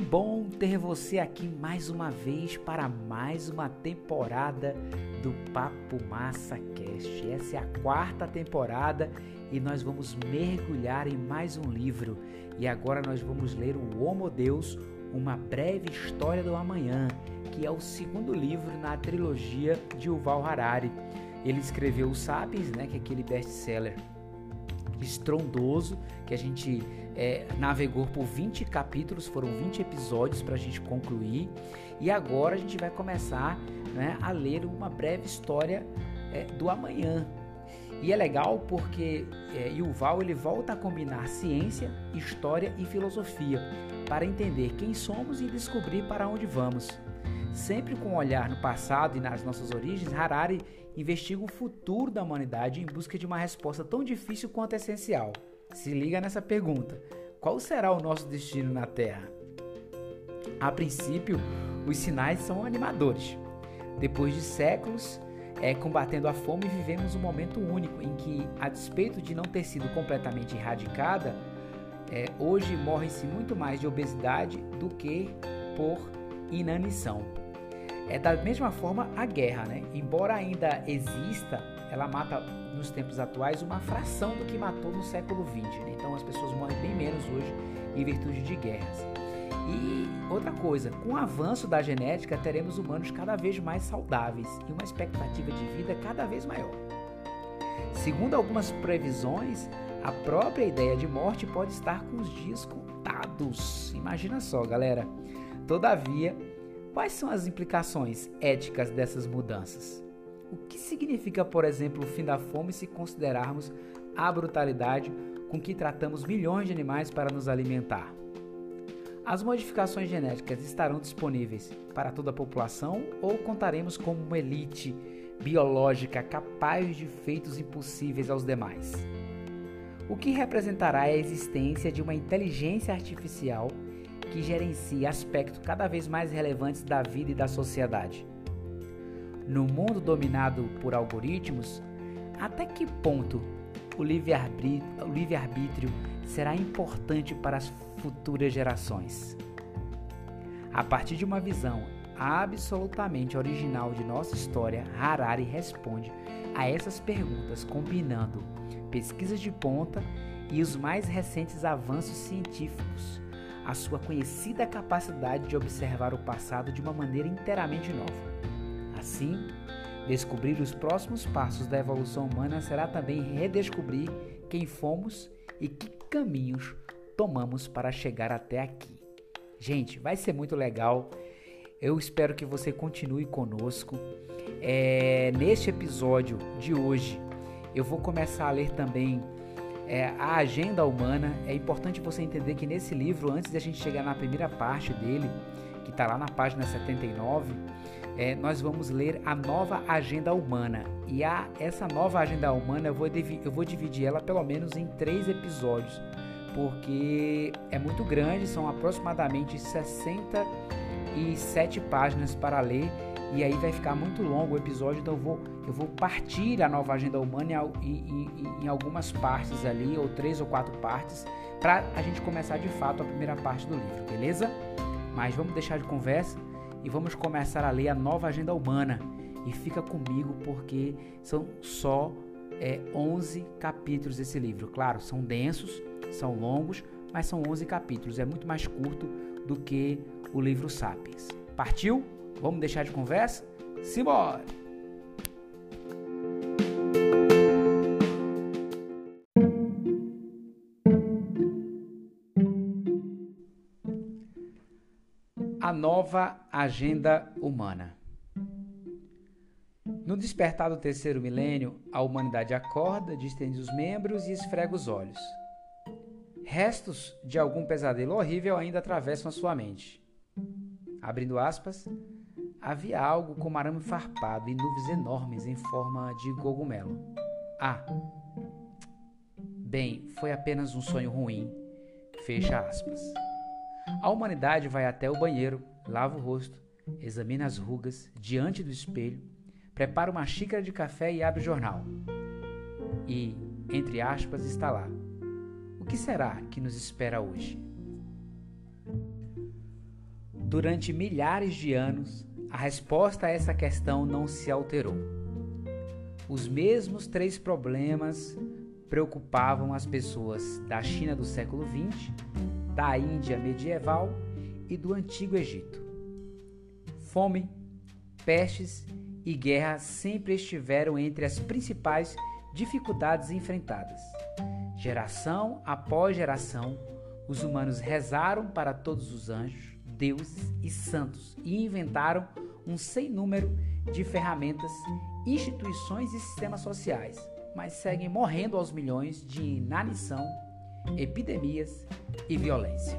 Que bom ter você aqui mais uma vez para mais uma temporada do Papo Massa Cast. Essa é a quarta temporada e nós vamos mergulhar em mais um livro. E agora nós vamos ler o Homo Deus, uma breve história do amanhã, que é o segundo livro na trilogia de Yuval Harari. Ele escreveu o Sapiens, né, que é aquele best-seller estrondoso que a gente é, navegou por 20 capítulos, foram 20 episódios para a gente concluir. E agora a gente vai começar né, a ler uma breve história é, do amanhã. E é legal porque é, Yuval ele volta a combinar ciência, história e filosofia para entender quem somos e descobrir para onde vamos. Sempre com um olhar no passado e nas nossas origens, Harari investiga o futuro da humanidade em busca de uma resposta tão difícil quanto essencial. Se liga nessa pergunta: qual será o nosso destino na Terra? A princípio, os sinais são animadores. Depois de séculos é, combatendo a fome, vivemos um momento único em que, a despeito de não ter sido completamente erradicada, é, hoje morre-se muito mais de obesidade do que por inanição. É da mesma forma a guerra, né? Embora ainda exista, ela mata nos tempos atuais uma fração do que matou no século XX. Né? Então as pessoas morrem bem menos hoje em virtude de guerras. E outra coisa, com o avanço da genética, teremos humanos cada vez mais saudáveis e uma expectativa de vida cada vez maior. Segundo algumas previsões, a própria ideia de morte pode estar com os dias contados. Imagina só, galera. Todavia, Quais são as implicações éticas dessas mudanças? O que significa, por exemplo, o fim da fome se considerarmos a brutalidade com que tratamos milhões de animais para nos alimentar? As modificações genéticas estarão disponíveis para toda a população ou contaremos com uma elite biológica capaz de feitos impossíveis aos demais? O que representará a existência de uma inteligência artificial que gerencia aspectos cada vez mais relevantes da vida e da sociedade. No mundo dominado por algoritmos, até que ponto o livre-arbítrio será importante para as futuras gerações? A partir de uma visão absolutamente original de nossa história, Harari responde a essas perguntas combinando pesquisas de ponta e os mais recentes avanços científicos a sua conhecida capacidade de observar o passado de uma maneira inteiramente nova. Assim, descobrir os próximos passos da evolução humana será também redescobrir quem fomos e que caminhos tomamos para chegar até aqui. Gente, vai ser muito legal. Eu espero que você continue conosco. É, neste episódio de hoje, eu vou começar a ler também é, a agenda humana. É importante você entender que nesse livro, antes de a gente chegar na primeira parte dele, que está lá na página 79, é, nós vamos ler a nova agenda humana. E a, essa nova agenda humana eu vou, eu vou dividir ela pelo menos em três episódios, porque é muito grande, são aproximadamente 67 páginas para ler e aí vai ficar muito longo o episódio, então eu vou, eu vou partir a nova agenda humana em, em, em algumas partes ali, ou três ou quatro partes, para a gente começar de fato a primeira parte do livro, beleza? Mas vamos deixar de conversa e vamos começar a ler a nova agenda humana. E fica comigo porque são só é, 11 capítulos esse livro. Claro, são densos, são longos, mas são 11 capítulos. É muito mais curto do que o livro Sapiens. Partiu? Vamos deixar de conversa? Simbora! A nova agenda humana. No despertar do terceiro milênio, a humanidade acorda, distende os membros e esfrega os olhos. Restos de algum pesadelo horrível ainda atravessam a sua mente. Abrindo aspas, havia algo como arame farpado e nuvens enormes em forma de cogumelo. Ah! Bem, foi apenas um sonho ruim. Fecha aspas. A humanidade vai até o banheiro, lava o rosto, examina as rugas diante do espelho, prepara uma xícara de café e abre o jornal. E, entre aspas, está lá. O que será que nos espera hoje? Durante milhares de anos, a resposta a essa questão não se alterou. Os mesmos três problemas preocupavam as pessoas da China do século XX, da Índia medieval e do Antigo Egito. Fome, pestes e guerra sempre estiveram entre as principais dificuldades enfrentadas. Geração após geração, os humanos rezaram para todos os anjos, deuses e santos e inventaram um sem número de ferramentas, instituições e sistemas sociais, mas seguem morrendo aos milhões de inanição, epidemias e violência.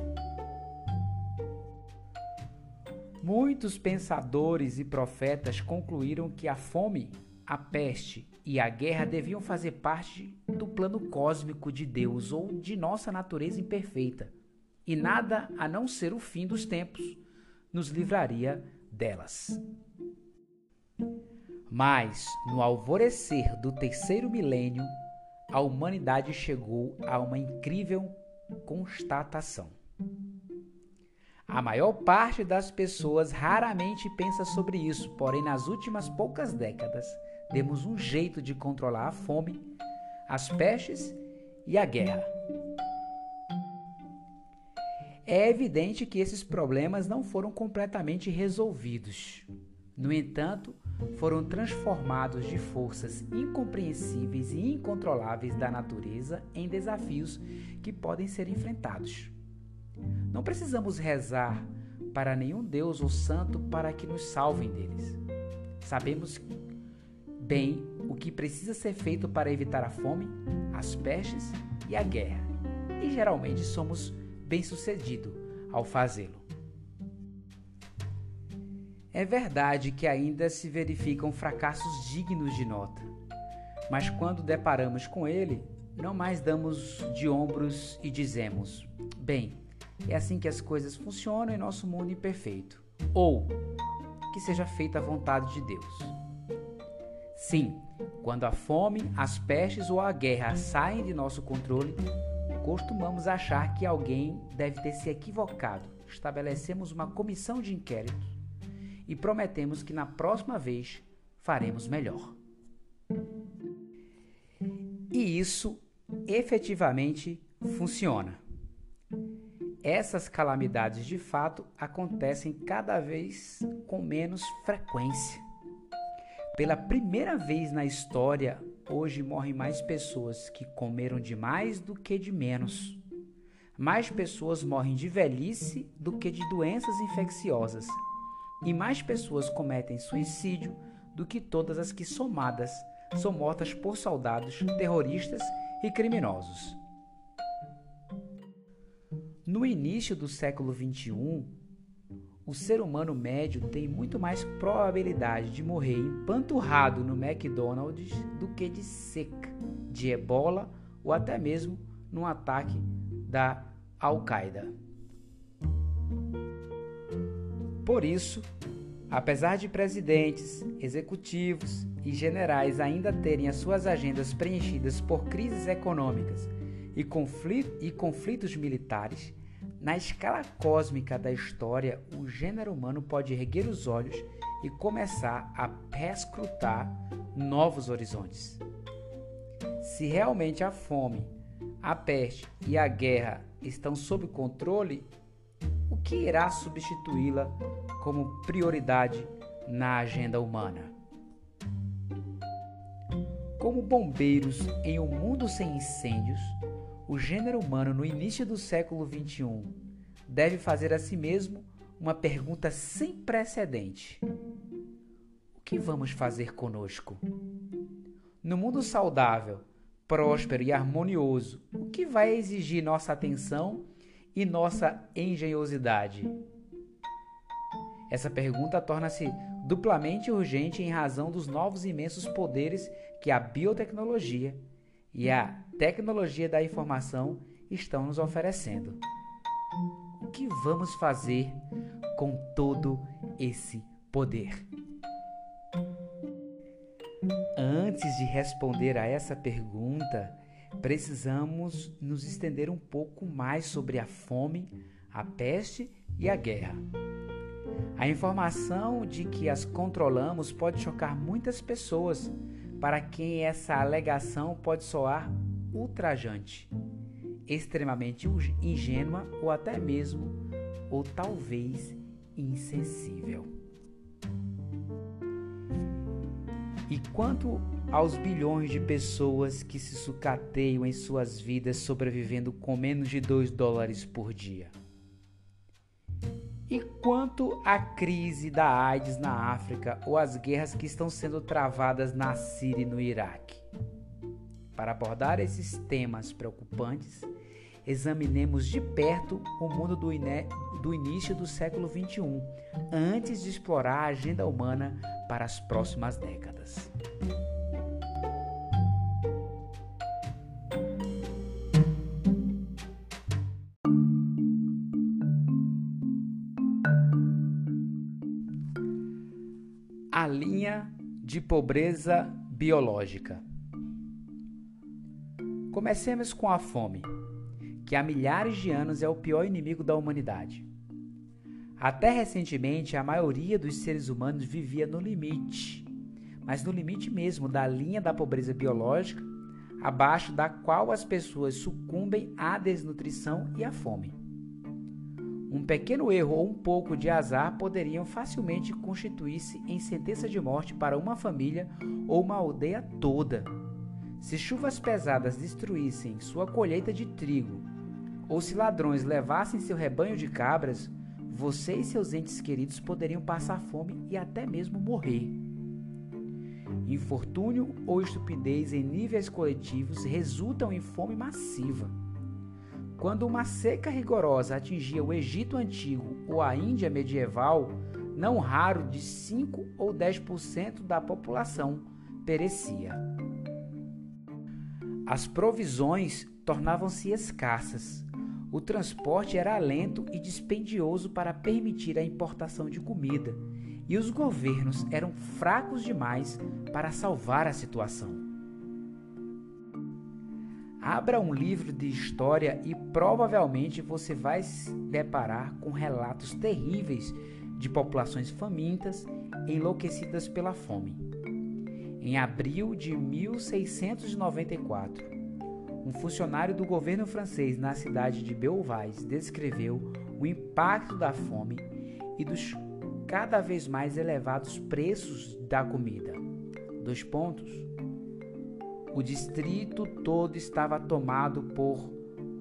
Muitos pensadores e profetas concluíram que a fome, a peste e a guerra deviam fazer parte do plano cósmico de Deus ou de nossa natureza imperfeita, e nada a não ser o fim dos tempos nos livraria delas. Mas, no alvorecer do terceiro milênio, a humanidade chegou a uma incrível constatação. A maior parte das pessoas raramente pensa sobre isso, porém, nas últimas poucas décadas, demos um jeito de controlar a fome, as pestes e a guerra. É evidente que esses problemas não foram completamente resolvidos. No entanto, foram transformados de forças incompreensíveis e incontroláveis da natureza em desafios que podem ser enfrentados. Não precisamos rezar para nenhum Deus ou santo para que nos salvem deles. Sabemos bem o que precisa ser feito para evitar a fome, as pestes e a guerra, e geralmente somos bem-sucedido ao fazê-lo. É verdade que ainda se verificam fracassos dignos de nota, mas quando deparamos com ele, não mais damos de ombros e dizemos: bem, é assim que as coisas funcionam em nosso mundo imperfeito, ou que seja feita a vontade de Deus. Sim, quando a fome, as pestes ou a guerra saem de nosso controle, costumamos achar que alguém deve ter se equivocado. Estabelecemos uma comissão de inquérito e prometemos que na próxima vez faremos melhor. E isso efetivamente funciona. Essas calamidades de fato acontecem cada vez com menos frequência. Pela primeira vez na história, Hoje morrem mais pessoas que comeram de mais do que de menos. Mais pessoas morrem de velhice do que de doenças infecciosas. E mais pessoas cometem suicídio do que todas as que somadas são mortas por soldados, terroristas e criminosos. No início do século XXI, o ser humano médio tem muito mais probabilidade de morrer empanturrado no McDonald's do que de seca, de ebola ou até mesmo num ataque da Al-Qaeda. Por isso, apesar de presidentes, executivos e generais ainda terem as suas agendas preenchidas por crises econômicas e, conflitos militares, na escala cósmica da história, o gênero humano pode erguer os olhos e começar a perscrutar novos horizontes. Se realmente a fome, a peste e a guerra estão sob controle, o que irá substituí-la como prioridade na agenda humana? Como bombeiros em um mundo sem incêndios, o gênero humano no início do século XXI deve fazer a si mesmo uma pergunta sem precedente: O que vamos fazer conosco? No mundo saudável, próspero e harmonioso, o que vai exigir nossa atenção e nossa engenhosidade? Essa pergunta torna-se duplamente urgente em razão dos novos imensos poderes que a biotecnologia e a tecnologia da informação estão nos oferecendo. O que vamos fazer com todo esse poder? Antes de responder a essa pergunta, precisamos nos estender um pouco mais sobre a fome, a peste e a guerra. A informação de que as controlamos pode chocar muitas pessoas, para quem essa alegação pode soar ultrajante, extremamente ingênua ou até mesmo, ou talvez, insensível. E quanto aos bilhões de pessoas que se sucateiam em suas vidas sobrevivendo com menos de 2 dólares por dia? E quanto à crise da AIDS na África ou as guerras que estão sendo travadas na Síria e no Iraque? Para abordar esses temas preocupantes, examinemos de perto o mundo do, do início do século XXI, antes de explorar a agenda humana para as próximas décadas. a linha de pobreza biológica. Comecemos com a fome, que há milhares de anos é o pior inimigo da humanidade. Até recentemente, a maioria dos seres humanos vivia no limite, mas no limite mesmo da linha da pobreza biológica, abaixo da qual as pessoas sucumbem à desnutrição e à fome. Um pequeno erro ou um pouco de azar poderiam facilmente constituir-se em sentença de morte para uma família ou uma aldeia toda. Se chuvas pesadas destruíssem sua colheita de trigo, ou se ladrões levassem seu rebanho de cabras, você e seus entes queridos poderiam passar fome e até mesmo morrer. Infortúnio ou estupidez em níveis coletivos resultam em fome massiva. Quando uma seca rigorosa atingia o Egito Antigo ou a Índia medieval, não raro de 5 ou 10% da população perecia. As provisões tornavam-se escassas. O transporte era lento e dispendioso para permitir a importação de comida, e os governos eram fracos demais para salvar a situação. Abra um livro de história e provavelmente você vai se deparar com relatos terríveis de populações famintas enlouquecidas pela fome. Em abril de 1694, um funcionário do governo francês na cidade de Beauvais descreveu o impacto da fome e dos cada vez mais elevados preços da comida. Dois pontos. O distrito todo estava tomado por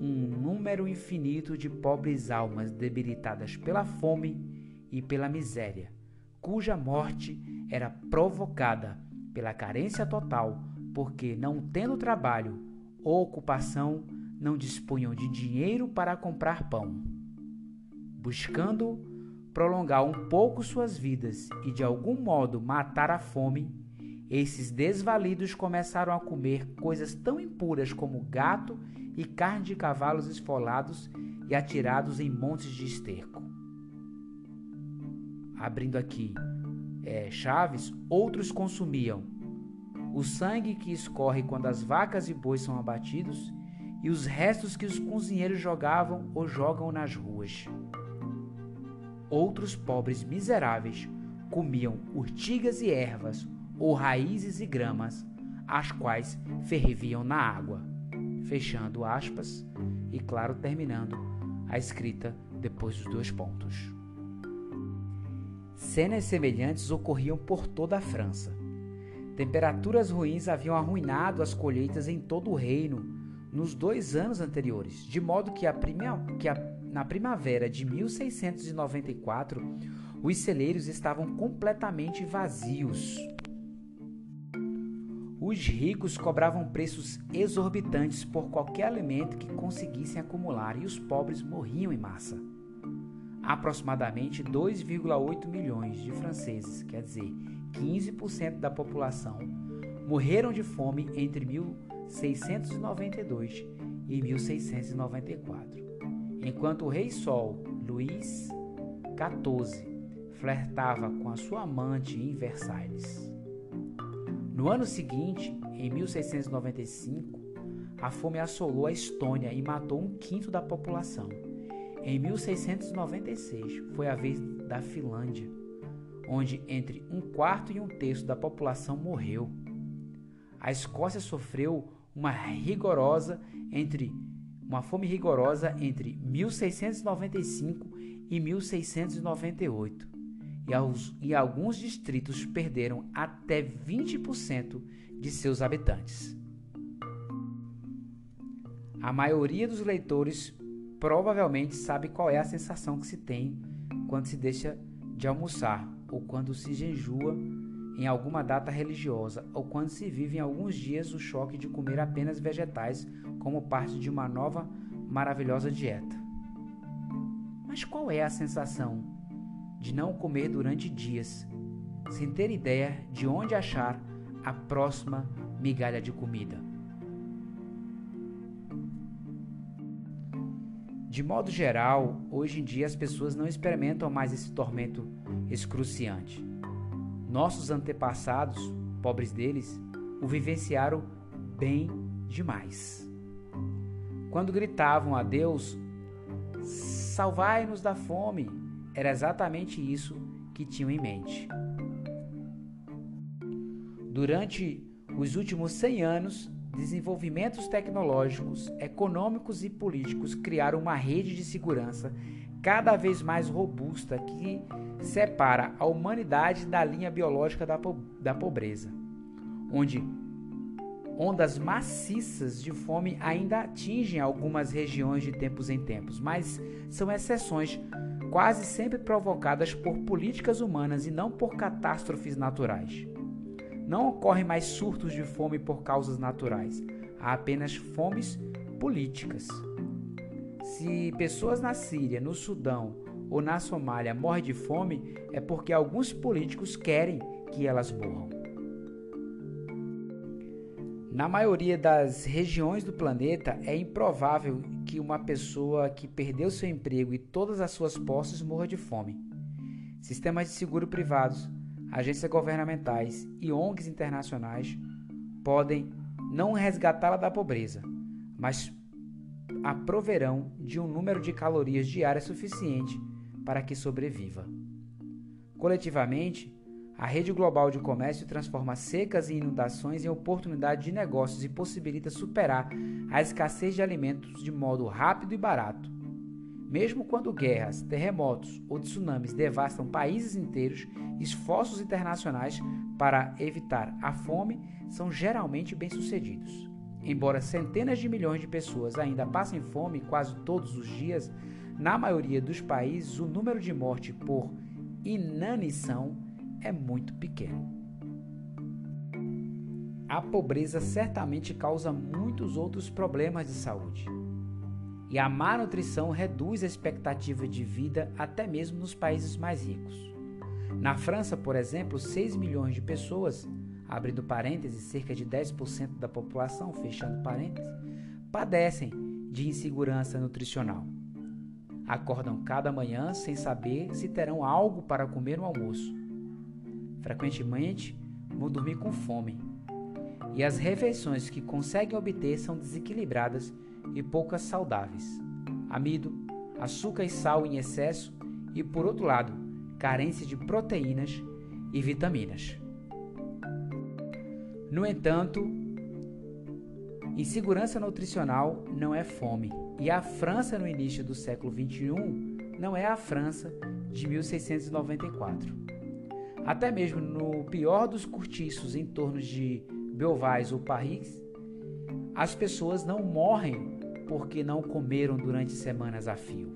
um número infinito de pobres almas debilitadas pela fome e pela miséria, cuja morte era provocada pela carência total, porque não tendo trabalho ou ocupação, não dispunham de dinheiro para comprar pão. Buscando prolongar um pouco suas vidas e de algum modo matar a fome, esses desvalidos começaram a comer coisas tão impuras como gato e carne de cavalos esfolados e atirados em montes de esterco. Abrindo aqui é, chaves, outros consumiam o sangue que escorre quando as vacas e bois são abatidos e os restos que os cozinheiros jogavam ou jogam nas ruas. Outros pobres miseráveis comiam urtigas e ervas ou raízes e gramas, as quais ferviam na água. Fechando aspas e, claro, terminando a escrita depois dos dois pontos. Cenas semelhantes ocorriam por toda a França. Temperaturas ruins haviam arruinado as colheitas em todo o reino nos dois anos anteriores, de modo que, a que a, na primavera de 1694 os celeiros estavam completamente vazios. Os ricos cobravam preços exorbitantes por qualquer alimento que conseguissem acumular e os pobres morriam em massa. Aproximadamente 2,8 milhões de franceses, quer dizer, 15% da população, morreram de fome entre 1692 e 1694, enquanto o rei Sol, Luís XIV, flertava com a sua amante em Versalhes. No ano seguinte, em 1695, a fome assolou a Estônia e matou um quinto da população. Em 1696 foi a vez da Finlândia, onde entre um quarto e um terço da população morreu. A Escócia sofreu uma rigorosa entre uma fome rigorosa entre 1695 e 1698, e, aos, e alguns distritos perderam até 20% de seus habitantes. A maioria dos leitores provavelmente sabe qual é a sensação que se tem quando se deixa de almoçar ou quando se jejua em alguma data religiosa ou quando se vive em alguns dias o choque de comer apenas vegetais como parte de uma nova maravilhosa dieta. Mas qual é a sensação de não comer durante dias, sem ter ideia de onde achar a próxima migalha de comida? De modo geral, hoje em dia as pessoas não experimentam mais esse tormento excruciante. Nossos antepassados, pobres deles, o vivenciaram bem demais. Quando gritavam a Deus, salvai-nos da fome, era exatamente isso que tinham em mente. Durante os últimos 100 anos, desenvolvimentos tecnológicos, econômicos e políticos criaram uma rede de segurança cada vez mais robusta que separa a humanidade da linha biológica da, po da pobreza, onde Ondas maciças de fome ainda atingem algumas regiões de tempos em tempos, mas são exceções, quase sempre provocadas por políticas humanas e não por catástrofes naturais. Não ocorrem mais surtos de fome por causas naturais, há apenas fomes políticas. Se pessoas na Síria, no Sudão ou na Somália morrem de fome, é porque alguns políticos querem que elas morram. Na maioria das regiões do planeta, é improvável que uma pessoa que perdeu seu emprego e todas as suas posses morra de fome. Sistemas de seguro privados, agências governamentais e ONGs internacionais podem não resgatá-la da pobreza, mas a proverão de um número de calorias diárias suficiente para que sobreviva. Coletivamente, a rede global de comércio transforma secas e inundações em oportunidade de negócios e possibilita superar a escassez de alimentos de modo rápido e barato. Mesmo quando guerras, terremotos ou tsunamis devastam países inteiros, esforços internacionais para evitar a fome são geralmente bem-sucedidos. Embora centenas de milhões de pessoas ainda passem fome quase todos os dias, na maioria dos países o número de mortes por inanição é muito pequeno. A pobreza certamente causa muitos outros problemas de saúde. E a má nutrição reduz a expectativa de vida até mesmo nos países mais ricos. Na França, por exemplo, 6 milhões de pessoas, abrindo parênteses, cerca de 10% da população, fechando parênteses, padecem de insegurança nutricional. Acordam cada manhã sem saber se terão algo para comer no almoço Frequentemente, vão dormir com fome. E as refeições que conseguem obter são desequilibradas e poucas saudáveis. Amido, açúcar e sal em excesso e, por outro lado, carência de proteínas e vitaminas. No entanto, insegurança nutricional não é fome, e a França no início do século XXI não é a França de 1694. Até mesmo no pior dos cortiços em torno de Belvais ou Paris, as pessoas não morrem porque não comeram durante semanas a fio.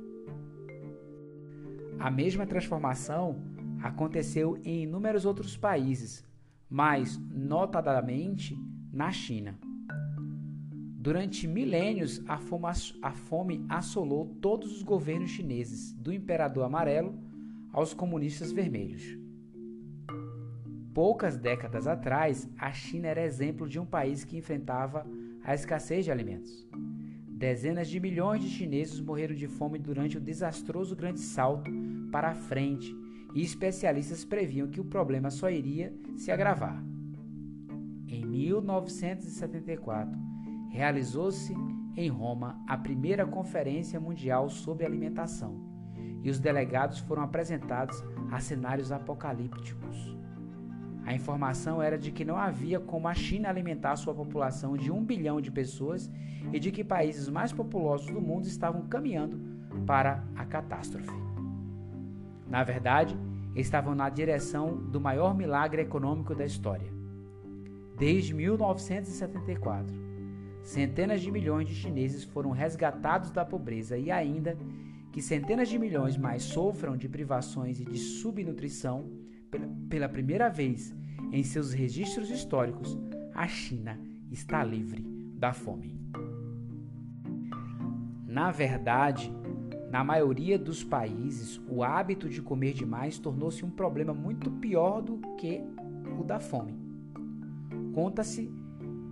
A mesma transformação aconteceu em inúmeros outros países, mas notadamente na China. Durante milênios, a fome, assolou todos os governos chineses, do imperador amarelo aos comunistas vermelhos. Poucas décadas atrás, a China era exemplo de um país que enfrentava a escassez de alimentos. Dezenas de milhões de chineses morreram de fome durante o desastroso grande salto para a frente, e especialistas previam que o problema só iria se agravar. Em 1974, realizou-se em Roma a primeira Conferência Mundial sobre Alimentação, e os delegados foram apresentados a cenários apocalípticos. A informação era de que não havia como a China alimentar sua população de um bilhão de pessoas e de que países mais populosos do mundo estavam caminhando para a catástrofe. Na verdade, estavam na direção do maior milagre econômico da história. Desde 1974, centenas de milhões de chineses foram resgatados da pobreza e ainda que centenas de milhões mais sofram de privações e de subnutrição, pela primeira vez em seus registros históricos, a China está livre da fome. Na verdade, na maioria dos países, o hábito de comer demais tornou-se um problema muito pior do que o da fome. Conta-se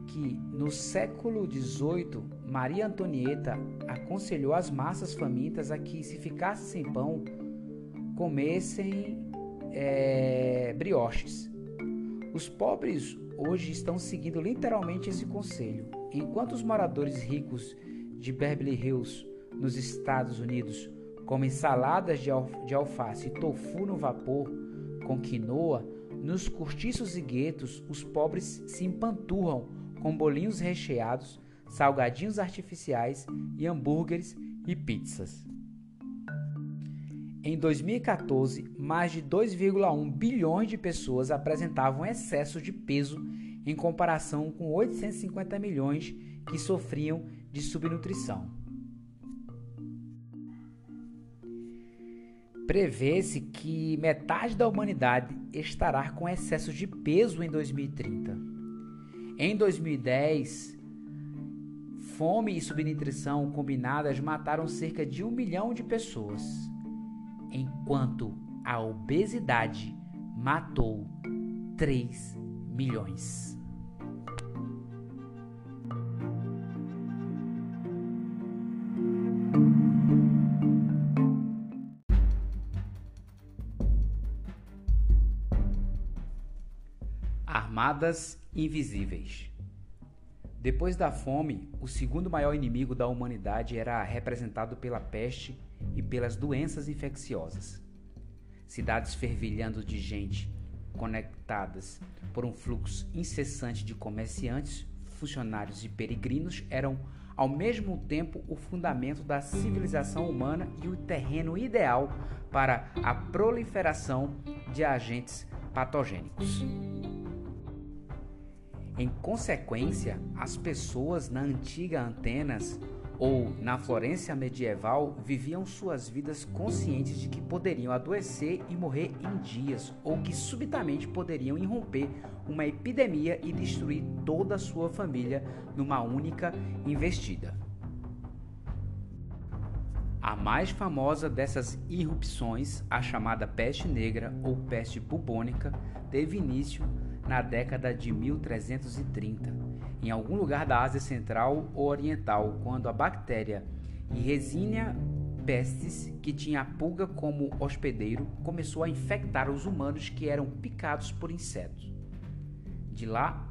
que no século XVIII, Maria Antonieta aconselhou as massas famintas a que, se ficassem sem pão, comessem é, brioches. Os pobres hoje estão seguindo literalmente esse conselho, enquanto os moradores ricos de Beverly Hills, nos Estados Unidos, comem saladas de, de alface e tofu no vapor com quinoa, nos cortiços e guetos, os pobres se empanturram com bolinhos recheados, salgadinhos artificiais e hambúrgueres e pizzas. Em 2014, mais de 2,1 bilhões de pessoas apresentavam excesso de peso em comparação com 850 milhões que sofriam de subnutrição. Prevê-se que metade da humanidade estará com excesso de peso em 2030. Em 2010, fome e subnutrição combinadas mataram cerca de um milhão de pessoas, enquanto a obesidade matou 3 milhões. Armadas invisíveis. Depois da fome, o segundo maior inimigo da humanidade era representado pela peste pelas doenças infecciosas. Cidades fervilhando de gente, conectadas por um fluxo incessante de comerciantes, funcionários e peregrinos, eram ao mesmo tempo o fundamento da civilização humana e o terreno ideal para a proliferação de agentes patogênicos. Em consequência, as pessoas na antiga Antenas ou na Florência medieval viviam suas vidas conscientes de que poderiam adoecer e morrer em dias, ou que subitamente poderiam irromper uma epidemia e destruir toda a sua família numa única investida. A mais famosa dessas irrupções, a chamada peste negra ou peste bubônica, teve início na década de 1330, em algum lugar da Ásia Central ou Oriental, quando a bactéria Yersinia pestis, que tinha a pulga como hospedeiro, começou a infectar os humanos que eram picados por insetos. De lá,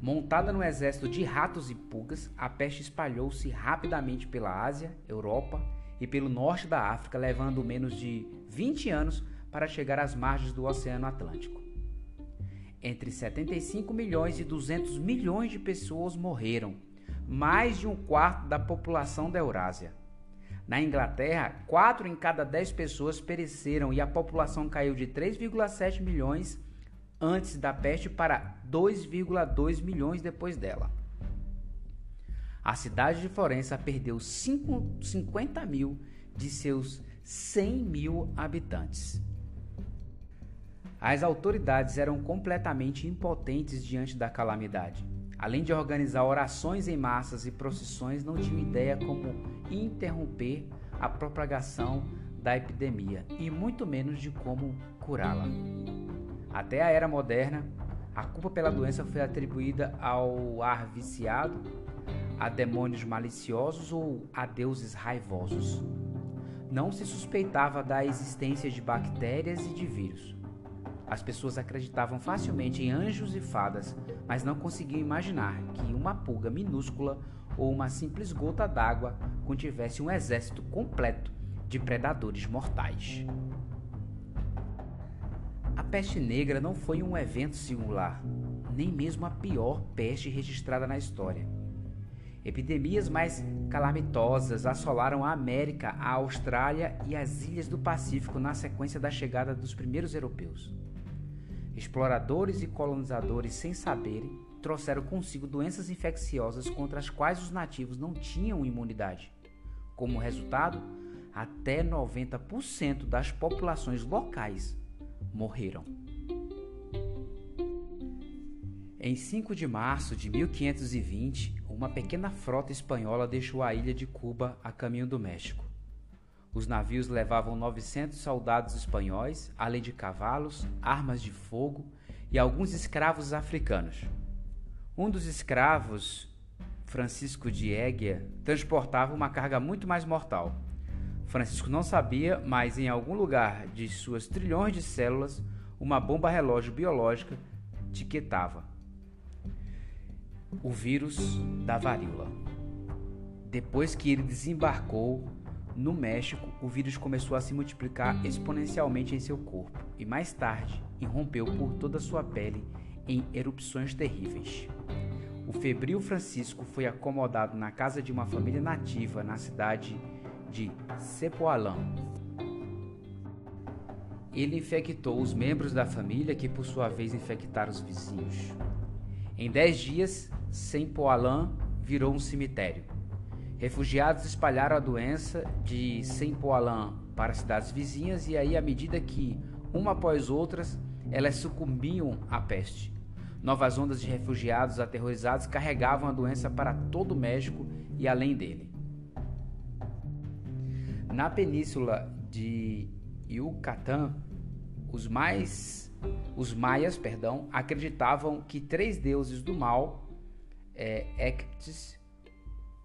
montada no exército de ratos e pulgas, a peste espalhou-se rapidamente pela Ásia, Europa e pelo norte da África, levando menos de 20 anos para chegar às margens do Oceano Atlântico. Entre 75 milhões e 200 milhões de pessoas morreram, mais de um quarto da população da Eurásia. Na Inglaterra, 4 em cada 10 pessoas pereceram e a população caiu de 3,7 milhões antes da peste para 2,2 milhões depois dela. A cidade de Florença perdeu 5, 50 mil de seus 100 mil habitantes. As autoridades eram completamente impotentes diante da calamidade. Além de organizar orações em massas e procissões, não tinham ideia como interromper a propagação da epidemia e muito menos de como curá-la. Até a era moderna, a culpa pela doença foi atribuída ao ar viciado, a demônios maliciosos ou a deuses raivosos. Não se suspeitava da existência de bactérias e de vírus. As pessoas acreditavam facilmente em anjos e fadas, mas não conseguiam imaginar que uma pulga minúscula ou uma simples gota d'água contivesse um exército completo de predadores mortais. A peste negra não foi um evento singular, nem mesmo a pior peste registrada na história. Epidemias mais calamitosas assolaram a América, a Austrália e as ilhas do Pacífico na sequência da chegada dos primeiros europeus. Exploradores e colonizadores, sem saberem, trouxeram consigo doenças infecciosas contra as quais os nativos não tinham imunidade. Como resultado, até 90% das populações locais morreram. Em 5 de março de 1520, uma pequena frota espanhola deixou a ilha de Cuba a caminho do México. Os navios levavam 900 soldados espanhóis, além de cavalos, armas de fogo e alguns escravos africanos. Um dos escravos, Francisco de Éguia, transportava uma carga muito mais mortal. Francisco não sabia, mas em algum lugar de suas trilhões de células, uma bomba relógio biológica tiquetava o vírus da varíola. Depois que ele desembarcou no México, o vírus começou a se multiplicar exponencialmente em seu corpo e mais tarde irrompeu por toda sua pele em erupções terríveis. O febril Francisco foi acomodado na casa de uma família nativa na cidade de Cepoalã. Ele infectou os membros da família, que por sua vez infectaram os vizinhos. Em dez dias, Sempoalã virou um cemitério. Refugiados espalharam a doença de Sempoalã para cidades vizinhas e aí, à medida que, uma após outras, elas sucumbiam à peste. Novas ondas de refugiados aterrorizados carregavam a doença para todo o México e além dele. Na península de Yucatán, os mais os maias, perdão, acreditavam que três deuses do mal, é,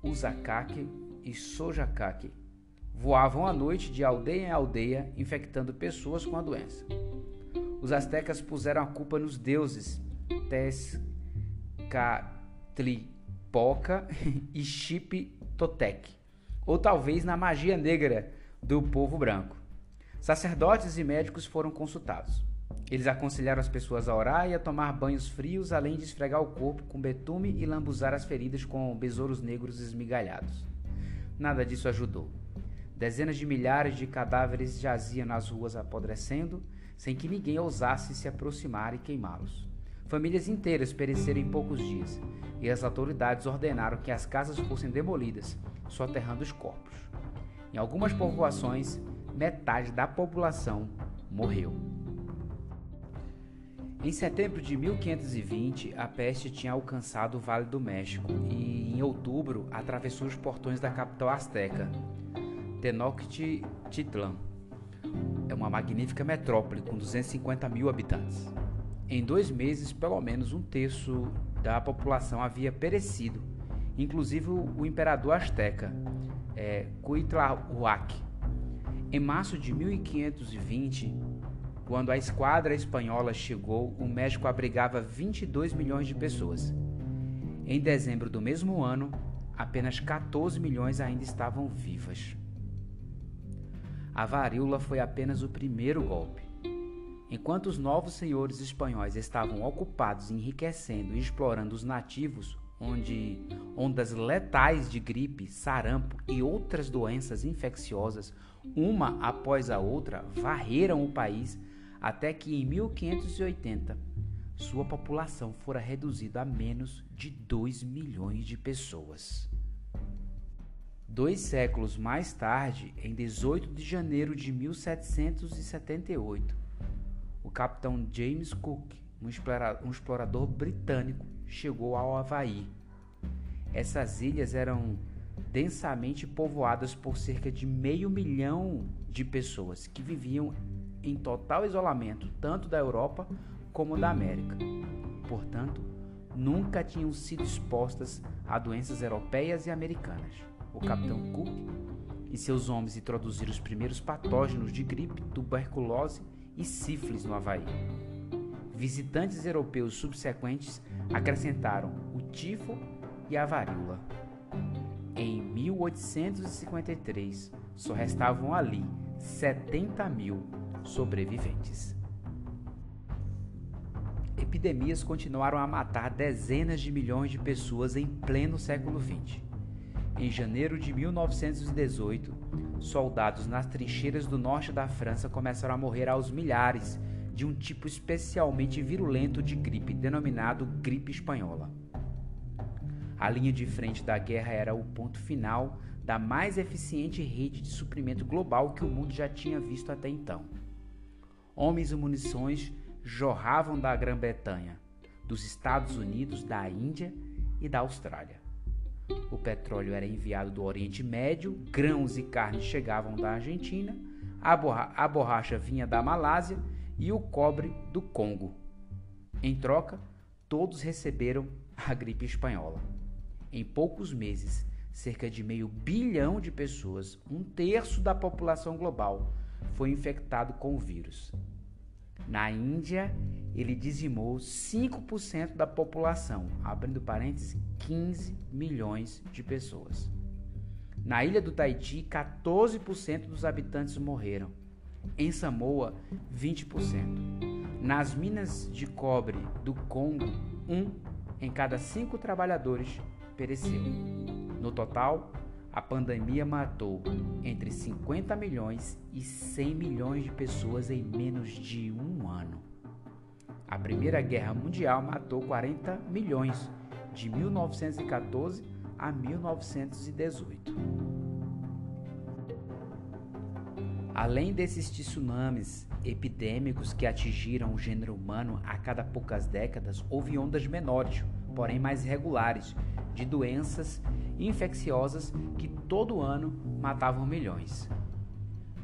Uzacaque e Sojacaque, voavam à noite de aldeia em aldeia, infectando pessoas com a doença. Os astecas puseram a culpa nos deuses Tezcatlipoca e Xiptotec, ou talvez na magia negra do povo branco. Sacerdotes e médicos foram consultados. Eles aconselharam as pessoas a orar e a tomar banhos frios, além de esfregar o corpo com betume e lambuzar as feridas com besouros negros esmigalhados. Nada disso ajudou. Dezenas de milhares de cadáveres jaziam nas ruas apodrecendo, sem que ninguém ousasse se aproximar e queimá-los. Famílias inteiras pereceram em poucos dias, e as autoridades ordenaram que as casas fossem demolidas, soterrando os corpos. Em algumas povoações, metade da população morreu. Em setembro de 1520, a peste tinha alcançado o Vale do México e, em outubro, atravessou os portões da capital azteca, Tenochtitlan. É uma magnífica metrópole com 250 mil habitantes. Em dois meses, pelo menos um terço da população havia perecido, inclusive o imperador azteca, é, Cuitlahuac. Em março de 1520, quando a esquadra espanhola chegou, o México abrigava 22 milhões de pessoas. Em dezembro do mesmo ano, apenas 14 milhões ainda estavam vivas. A varíola foi apenas o primeiro golpe. Enquanto os novos senhores espanhóis estavam ocupados enriquecendo e explorando os nativos, onde ondas letais de gripe, sarampo e outras doenças infecciosas, uma após a outra, varreram o país, até que em 1580 sua população fora reduzida a menos de 2 milhões de pessoas. Dois séculos mais tarde, em 18 de janeiro de 1778, o capitão James Cook, um explorador britânico, chegou ao Havaí. Essas ilhas eram densamente povoadas por cerca de meio milhão de pessoas que viviam em total isolamento tanto da Europa como da América. Portanto, nunca tinham sido expostas a doenças europeias e americanas. O capitão Cook e seus homens introduziram os primeiros patógenos de gripe, tuberculose e sífilis no Havaí. Visitantes europeus subsequentes acrescentaram o tifo e a varíola. em 1853 só restavam ali 70 mil sobreviventes. Epidemias continuaram a matar dezenas de milhões de pessoas em pleno século XX. Em janeiro de 1918, soldados nas trincheiras do norte da França começaram a morrer aos milhares de um tipo especialmente virulento de gripe, denominado gripe espanhola. A linha de frente da guerra era o ponto final da mais eficiente rede de suprimento global que o mundo já tinha visto até então. Homens e munições jorravam da Grã-Bretanha, dos Estados Unidos, da Índia e da Austrália. O petróleo era enviado do Oriente Médio, grãos e carnes chegavam da Argentina, a, borra a borracha vinha da Malásia e o cobre do Congo. Em troca, todos receberam a gripe espanhola. Em poucos meses, cerca de meio bilhão de pessoas, um terço da população global, foi infectado com o vírus. Na Índia, ele dizimou 5% da população, abrindo parênteses, 15 milhões de pessoas. Na ilha do Tahiti, 14% dos habitantes morreram. Em Samoa, 20%. Nas minas de cobre do Congo, um em cada cinco trabalhadores pereceu. No total, a pandemia matou entre 50 milhões e 100 milhões de pessoas em menos de um ano. A Primeira Guerra Mundial matou 40 milhões de 1914 a 1918. Além desses tsunamis epidêmicos que atingiram o gênero humano a cada poucas décadas, houve ondas menores, porém mais regulares, de doenças infecciosas que todo ano matavam milhões.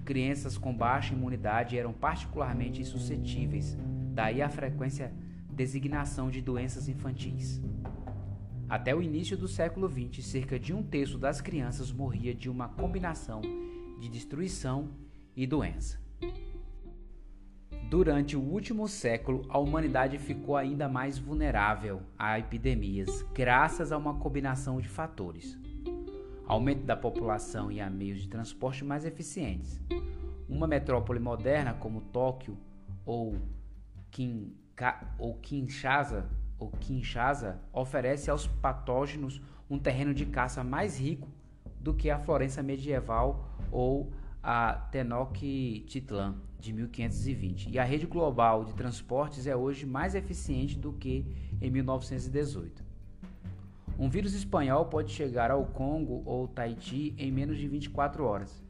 Crianças com baixa imunidade eram particularmente suscetíveis, daí a frequência designação de doenças infantis. Até o início do século XX, cerca de um terço das crianças morria de uma combinação de destruição e doença. Durante o último século, a humanidade ficou ainda mais vulnerável a epidemias, graças a uma combinação de fatores: aumento da população e a meios de transporte mais eficientes. Uma metrópole moderna como Tóquio ou, Kinka, ou Kinshasa, ou Kinshasa oferece aos patógenos um terreno de caça mais rico do que a Florença medieval ou a Tenochtitlan de 1520. E a rede global de transportes é hoje mais eficiente do que em 1918. Um vírus espanhol pode chegar ao Congo ou Tahiti em menos de 24 horas.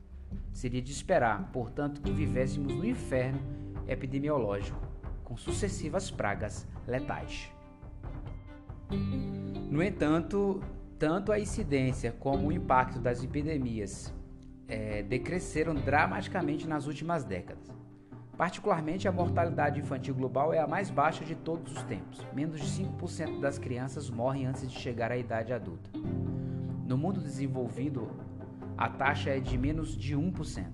Seria de esperar, portanto, que vivêssemos no inferno epidemiológico, com sucessivas pragas letais. No entanto, tanto a incidência como o impacto das epidemias é, decresceram dramaticamente nas últimas décadas. Particularmente, a mortalidade infantil global é a mais baixa de todos os tempos. Menos de 5% das crianças morrem antes de chegar à idade adulta. No mundo desenvolvido, a taxa é de menos de 1%.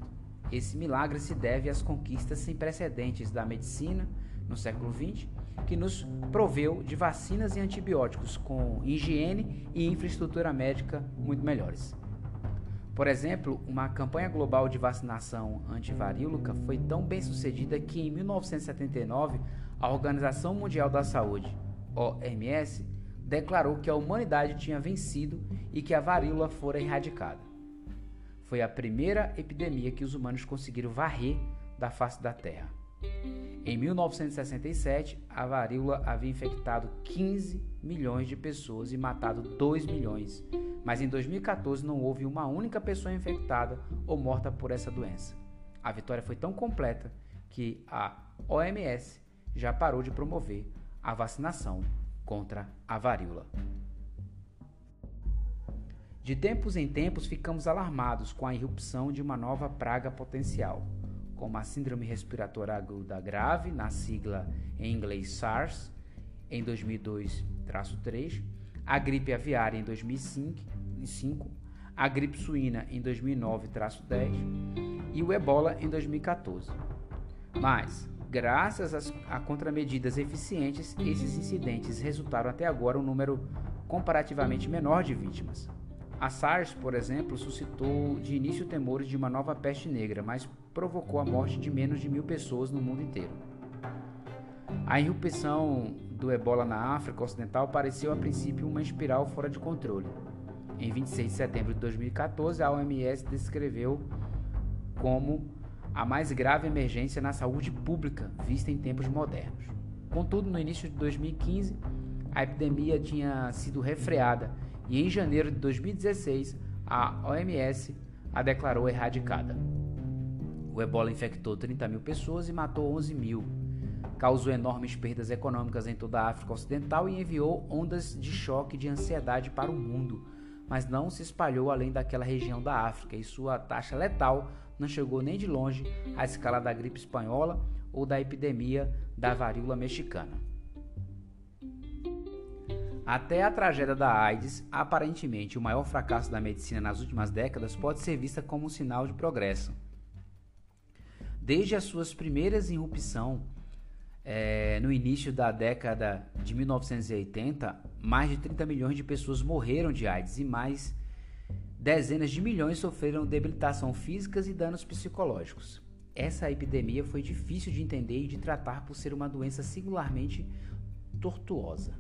Esse milagre se deve às conquistas sem precedentes da medicina no século XX, que nos proveu de vacinas e antibióticos com higiene e infraestrutura médica muito melhores. Por exemplo, uma campanha global de vacinação antivarílica foi tão bem sucedida que em 1979 a Organização Mundial da Saúde, OMS, declarou que a humanidade tinha vencido e que a varíola fora erradicada. Foi a primeira epidemia que os humanos conseguiram varrer da face da Terra. Em 1967, a varíola havia infectado 15 milhões de pessoas e matado 2 milhões mas em 2014 não houve uma única pessoa infectada ou morta por essa doença. A vitória foi tão completa que a OMS já parou de promover a vacinação contra a varíola. De tempos em tempos ficamos alarmados com a irrupção de uma nova praga potencial, como a Síndrome Respiratória Aguda Grave, na sigla em inglês SARS, em 2002-3 a gripe aviária em 2005, a gripe suína em 2009-10 e o ebola em 2014. Mas, graças a contramedidas eficientes, esses incidentes resultaram até agora um número comparativamente menor de vítimas. A SARS, por exemplo, suscitou de início temores de uma nova peste negra, mas provocou a morte de menos de mil pessoas no mundo inteiro. A irrupção do ebola na África Ocidental pareceu a princípio uma espiral fora de controle. Em 26 de setembro de 2014, a OMS descreveu como a mais grave emergência na saúde pública vista em tempos modernos. Contudo, no início de 2015, a epidemia tinha sido refreada e em janeiro de 2016, a OMS a declarou erradicada. O ebola infectou 30 mil pessoas e matou 11 mil. Causou enormes perdas econômicas em toda a África Ocidental e enviou ondas de choque de ansiedade para o mundo, mas não se espalhou além daquela região da África e sua taxa letal não chegou nem de longe à escala da gripe espanhola ou da epidemia da varíola mexicana. Até a tragédia da AIDS, aparentemente o maior fracasso da medicina nas últimas décadas, pode ser vista como um sinal de progresso. Desde as suas primeiras irrupção, é, no início da década de 1980, mais de 30 milhões de pessoas morreram de AIDS e mais dezenas de milhões sofreram debilitação físicas e danos psicológicos. Essa epidemia foi difícil de entender e de tratar por ser uma doença singularmente tortuosa.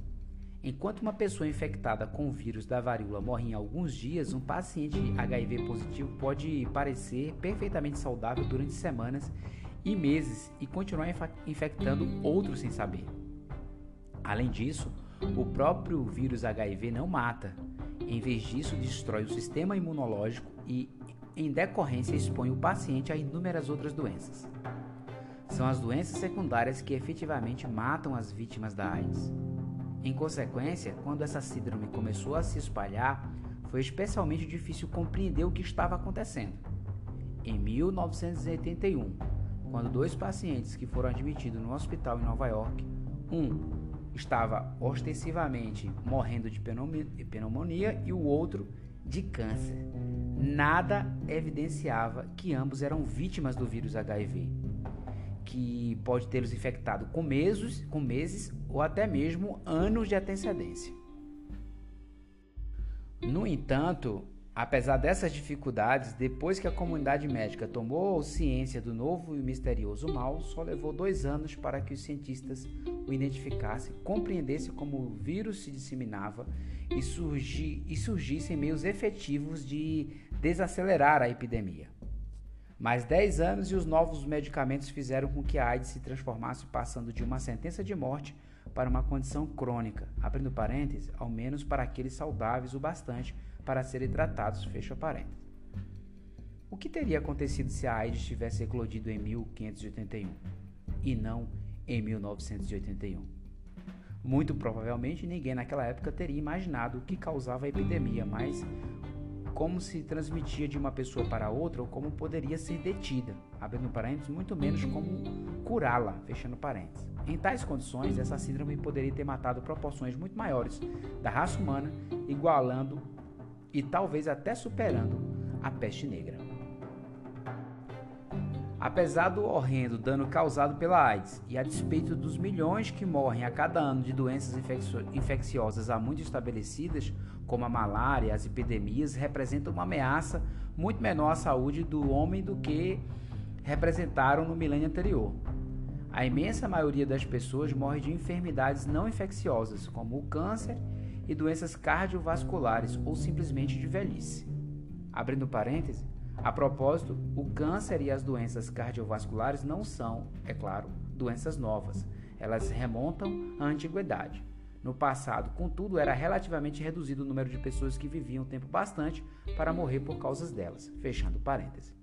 Enquanto uma pessoa infectada com o vírus da varíola morre em alguns dias, um paciente HIV positivo pode parecer perfeitamente saudável durante semanas e meses e continuar infectando outros sem saber. Além disso, o próprio vírus HIV não mata. Em vez disso, destrói o sistema imunológico e, em decorrência, expõe o paciente a inúmeras outras doenças. São as doenças secundárias que efetivamente matam as vítimas da AIDS. Em consequência, quando essa síndrome começou a se espalhar, foi especialmente difícil compreender o que estava acontecendo. Em 1981, quando dois pacientes que foram admitidos no hospital em Nova York, um estava ostensivamente morrendo de pneumonia e o outro de câncer, nada evidenciava que ambos eram vítimas do vírus HIV que pode tê-los infectado com meses, com meses ou até mesmo anos de antecedência. No entanto, apesar dessas dificuldades, depois que a comunidade médica tomou ciência do novo e misterioso mal, só levou dois anos para que os cientistas o identificassem, compreendessem como o vírus se disseminava e, surgi, e surgissem meios efetivos de desacelerar a epidemia. Mais 10 anos e os novos medicamentos fizeram com que a AIDS se transformasse passando de uma sentença de morte para uma condição crônica, abrindo parênteses, ao menos para aqueles saudáveis o bastante para serem tratados, fecha parênteses. O que teria acontecido se a AIDS tivesse eclodido em 1581 e não em 1981? Muito provavelmente ninguém naquela época teria imaginado o que causava a epidemia, mas como se transmitia de uma pessoa para outra ou como poderia ser detida, abrindo parênteses, muito menos como curá-la, fechando parênteses. Em tais condições, essa síndrome poderia ter matado proporções muito maiores da raça humana, igualando e talvez até superando a peste negra. Apesar do horrendo dano causado pela AIDS e a despeito dos milhões que morrem a cada ano de doenças infecciosas há muito estabelecidas, como a malária as epidemias, representam uma ameaça muito menor à saúde do homem do que representaram no milênio anterior. A imensa maioria das pessoas morre de enfermidades não infecciosas, como o câncer e doenças cardiovasculares ou simplesmente de velhice. Abrindo parênteses, a propósito, o câncer e as doenças cardiovasculares não são, é claro, doenças novas. Elas remontam à antiguidade. No passado, contudo, era relativamente reduzido o número de pessoas que viviam tempo bastante para morrer por causas delas. Fechando parênteses.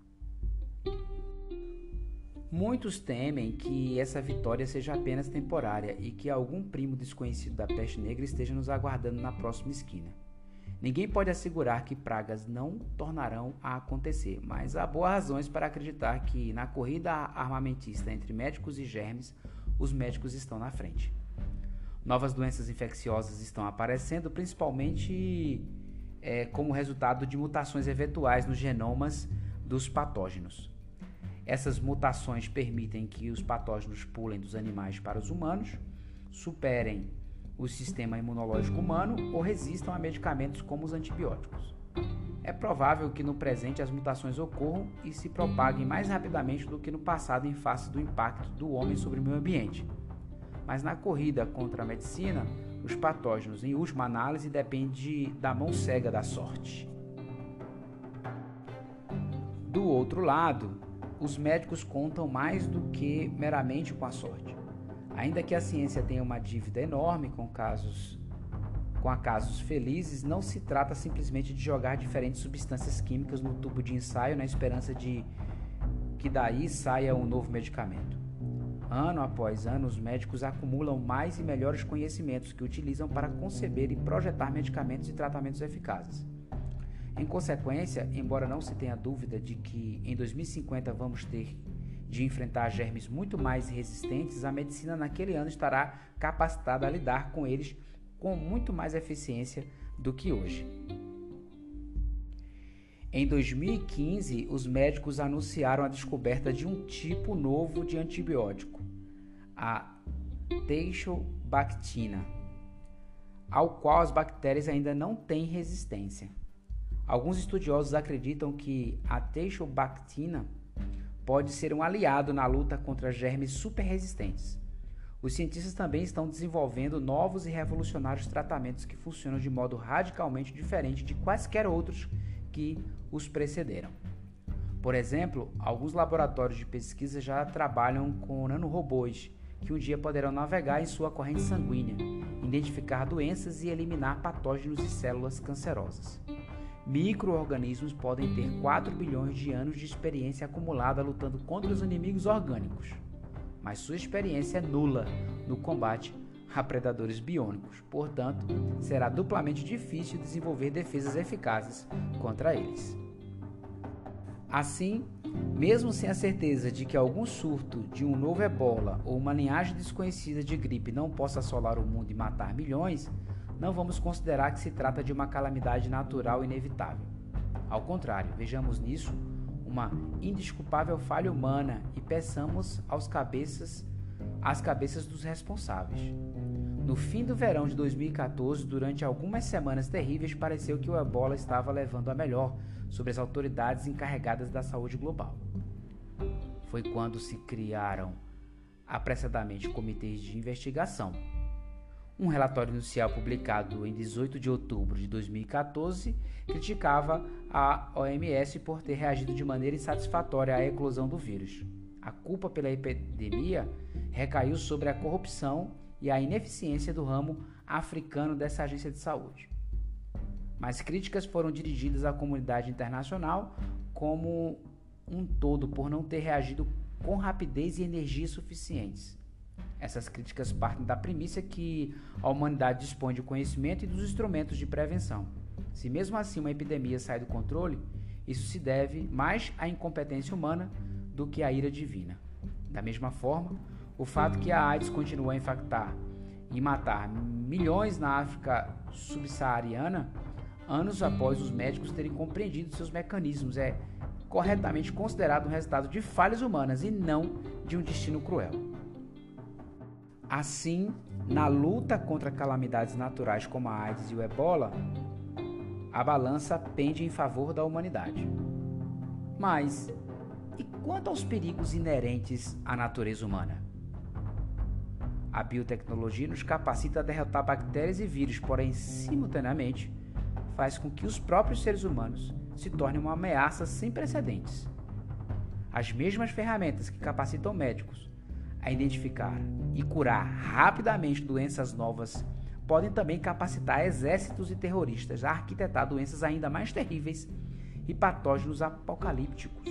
Muitos temem que essa vitória seja apenas temporária e que algum primo desconhecido da peste negra esteja nos aguardando na próxima esquina. Ninguém pode assegurar que pragas não tornarão a acontecer, mas há boas razões para acreditar que na corrida armamentista entre médicos e germes, os médicos estão na frente. Novas doenças infecciosas estão aparecendo, principalmente é, como resultado de mutações eventuais nos genomas dos patógenos. Essas mutações permitem que os patógenos pulem dos animais para os humanos, superem o sistema imunológico humano ou resistam a medicamentos como os antibióticos. É provável que no presente as mutações ocorram e se propaguem mais rapidamente do que no passado em face do impacto do homem sobre o meio ambiente. Mas na corrida contra a medicina, os patógenos, em última análise, dependem da mão cega da sorte. Do outro lado, os médicos contam mais do que meramente com a sorte. Ainda que a ciência tenha uma dívida enorme com casos com casos felizes, não se trata simplesmente de jogar diferentes substâncias químicas no tubo de ensaio na esperança de que daí saia um novo medicamento. Ano após ano, os médicos acumulam mais e melhores conhecimentos que utilizam para conceber e projetar medicamentos e tratamentos eficazes. Em consequência, embora não se tenha dúvida de que em 2050 vamos ter de enfrentar germes muito mais resistentes, a medicina naquele ano estará capacitada a lidar com eles com muito mais eficiência do que hoje. Em 2015, os médicos anunciaram a descoberta de um tipo novo de antibiótico, a Teixobactina, ao qual as bactérias ainda não têm resistência. Alguns estudiosos acreditam que a Teixobactina pode ser um aliado na luta contra germes superresistentes. Os cientistas também estão desenvolvendo novos e revolucionários tratamentos que funcionam de modo radicalmente diferente de quaisquer outros que os precederam. Por exemplo, alguns laboratórios de pesquisa já trabalham com nanorobôs que um dia poderão navegar em sua corrente sanguínea, identificar doenças e eliminar patógenos e células cancerosas. Microorganismos podem ter 4 bilhões de anos de experiência acumulada lutando contra os inimigos orgânicos mas sua experiência é nula no combate a predadores biônicos. Portanto, será duplamente difícil desenvolver defesas eficazes contra eles. Assim, mesmo sem a certeza de que algum surto de um novo ebola ou uma linhagem desconhecida de gripe não possa assolar o mundo e matar milhões, não vamos considerar que se trata de uma calamidade natural inevitável. Ao contrário, vejamos nisso uma indesculpável falha humana e peçamos aos cabeças as cabeças dos responsáveis. No fim do verão de 2014, durante algumas semanas terríveis, pareceu que o ebola estava levando a melhor sobre as autoridades encarregadas da saúde global. Foi quando se criaram apressadamente comitês de investigação um relatório inicial publicado em 18 de outubro de 2014 criticava a OMS por ter reagido de maneira insatisfatória à eclosão do vírus. A culpa pela epidemia recaiu sobre a corrupção e a ineficiência do ramo africano dessa agência de saúde. Mas críticas foram dirigidas à comunidade internacional como um todo por não ter reagido com rapidez e energia suficientes. Essas críticas partem da premissa que a humanidade dispõe de conhecimento e dos instrumentos de prevenção. Se mesmo assim uma epidemia sai do controle, isso se deve mais à incompetência humana do que à ira divina. Da mesma forma, o fato que a AIDS continua a infectar e matar milhões na África subsaariana, anos após os médicos terem compreendido seus mecanismos, é corretamente considerado um resultado de falhas humanas e não de um destino cruel. Assim, na luta contra calamidades naturais como a AIDS e o ebola, a balança pende em favor da humanidade. Mas, e quanto aos perigos inerentes à natureza humana? A biotecnologia nos capacita a derrotar bactérias e vírus, porém, simultaneamente, faz com que os próprios seres humanos se tornem uma ameaça sem precedentes. As mesmas ferramentas que capacitam médicos a identificar e curar rapidamente doenças novas podem também capacitar exércitos e terroristas a arquitetar doenças ainda mais terríveis e patógenos apocalípticos.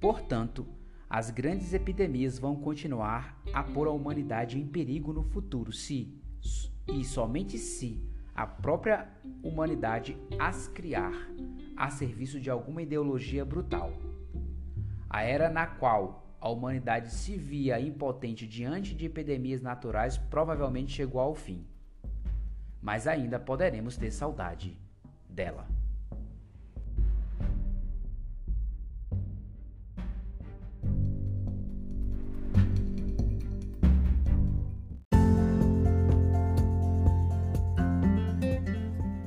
Portanto, as grandes epidemias vão continuar a pôr a humanidade em perigo no futuro se, e somente se, a própria humanidade as criar a serviço de alguma ideologia brutal. A era na qual a humanidade se via impotente diante de epidemias naturais provavelmente chegou ao fim. Mas ainda poderemos ter saudade dela.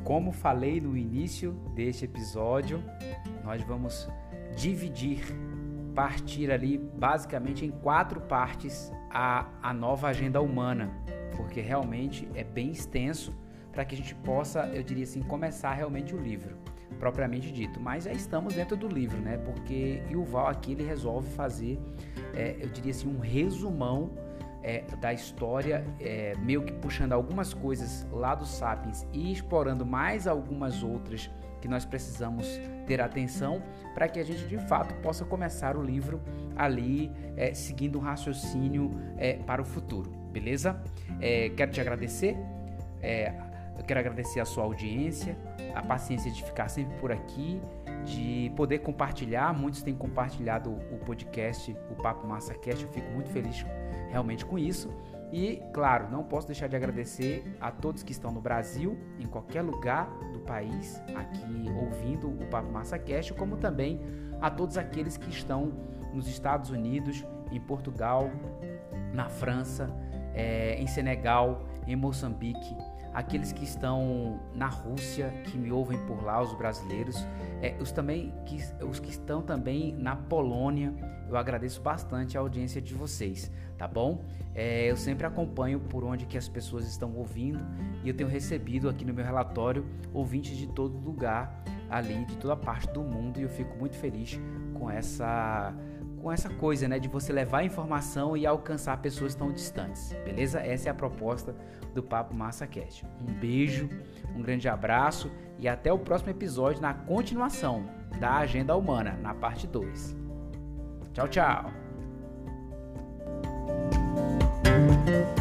como falei no início deste episódio, nós vamos dividir, partir ali basicamente em quatro partes a, a nova agenda humana, porque realmente é bem extenso para que a gente possa, eu diria assim, começar realmente o livro propriamente dito, mas já estamos dentro do livro, né? Porque Yuval aqui ele resolve fazer, é, eu diria assim, um resumão é, da história, é, meio que puxando algumas coisas lá do Sapiens e explorando mais algumas outras que nós precisamos ter atenção para que a gente de fato possa começar o livro ali é, seguindo um raciocínio é, para o futuro, beleza? É, quero te agradecer. É, quero agradecer a sua audiência, a paciência de ficar sempre por aqui, de poder compartilhar. Muitos têm compartilhado o podcast, o Papo Massa Cast. Eu fico muito feliz realmente com isso. E, claro, não posso deixar de agradecer a todos que estão no Brasil, em qualquer lugar do país, aqui ouvindo o Papo Massa Cast, como também a todos aqueles que estão nos Estados Unidos, em Portugal, na França, é, em Senegal, em Moçambique, aqueles que estão na Rússia, que me ouvem por lá, os brasileiros, é, os, também, que, os que estão também na Polônia, eu agradeço bastante a audiência de vocês, tá bom? É, eu sempre acompanho por onde que as pessoas estão ouvindo e eu tenho recebido aqui no meu relatório ouvintes de todo lugar ali, de toda parte do mundo e eu fico muito feliz com essa com essa coisa, né, de você levar informação e alcançar pessoas tão distantes, beleza? Essa é a proposta do Papo Massa Cast. Um beijo, um grande abraço e até o próximo episódio na continuação da Agenda Humana, na parte 2. Tchau, tchau! Thank you.